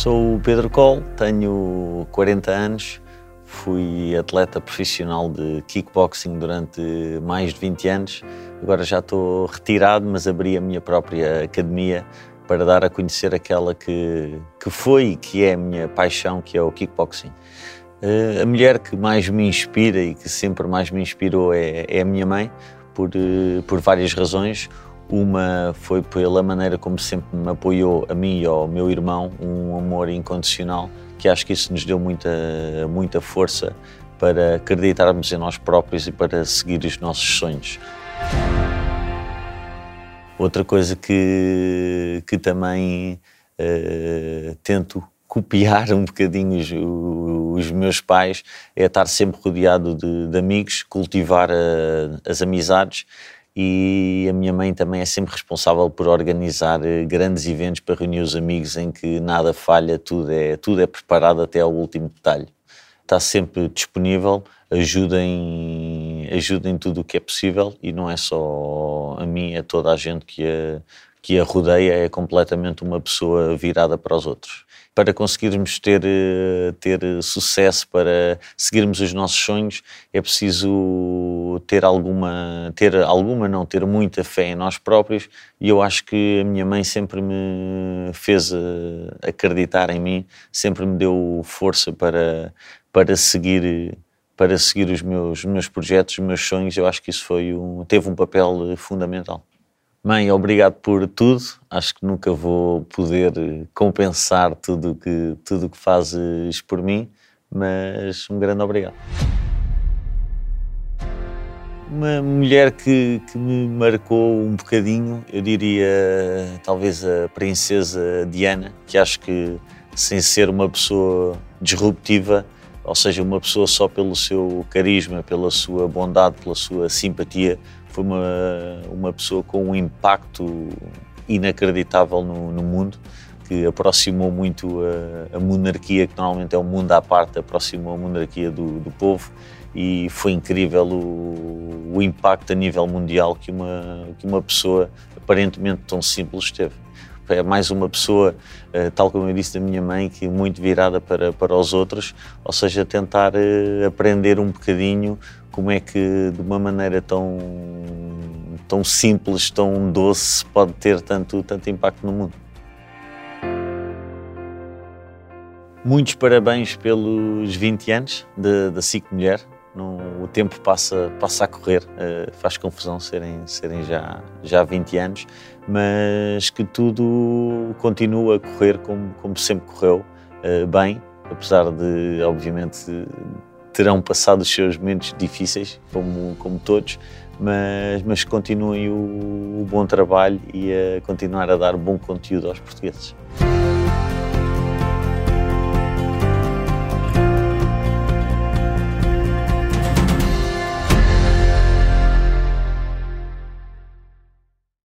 Sou o Pedro Cole, tenho 40 anos, fui atleta profissional de kickboxing durante mais de 20 anos. Agora já estou retirado, mas abri a minha própria academia para dar a conhecer aquela que, que foi e que é a minha paixão, que é o kickboxing. Uh, a mulher que mais me inspira e que sempre mais me inspirou é, é a minha mãe, por, uh, por várias razões. Uma foi pela maneira como sempre me apoiou a mim e ao meu irmão, um amor incondicional, que acho que isso nos deu muita, muita força para acreditarmos em nós próprios e para seguir os nossos sonhos. Outra coisa que, que também uh, tento copiar um bocadinho os, os, meus pais é estar sempre rodeado de, de amigos, cultivar uh, as amizades e a minha mãe também é sempre responsável por organizar eh, grandes eventos para reunir os amigos em que nada falha, tudo é, tudo é preparado até ao último detalhe. Está sempre disponível, ajuda em, ajuda em tudo o que é possível e não é só a mim, é toda a gente que a, que a rodeia, é completamente uma pessoa virada para os outros para conseguirmos ter, eh, ter sucesso, para seguirmos os nossos sonhos, é preciso ter alguma, ter alguma, não ter muita fé em nós próprios. E eu acho que a minha mãe sempre me fez eh, acreditar em mim, sempre me deu força para, para seguir para seguir os meus, meus projetos, os meus sonhos. Eu acho que isso foi um, teve um papel fundamental. Mãe, obrigado por tudo. Acho que nunca vou poder compensar tudo que, tudo que fazes por mim, mas um grande obrigado. Uma mulher que, que me marcou um bocadinho, eu diria talvez a princesa Diana, que acho que sem ser uma pessoa disruptiva, ou seja, uma pessoa só pelo seu carisma, pela sua bondade, pela sua simpatia, foi uma, uma pessoa com um impacto inacreditável no, no mundo, que aproximou muito a, a, monarquia, que normalmente é um mundo à parte, aproximou a monarquia do, do povo e foi incrível o, o, impacto a nível mundial que uma, que uma pessoa aparentemente tão simples teve. É mais uma pessoa, eh, tal como eu disse da minha mãe, que muito virada para, para os outros, ou seja, tentar eh, aprender um bocadinho como é que de uma maneira tão, tão simples, tão doce, pode ter tanto, tanto impacto no mundo. Muitos parabéns pelos 20 anos da SIC Mulher. O tempo passa, passa a correr, uh, faz confusão serem, serem já, já 20 anos, mas que tudo continua a correr como, como sempre correu, uh, bem, apesar de, obviamente, terão passado os seus momentos difíceis, como, como todos, mas, mas continuem o, o bom trabalho e a continuar a dar bom conteúdo aos portugueses.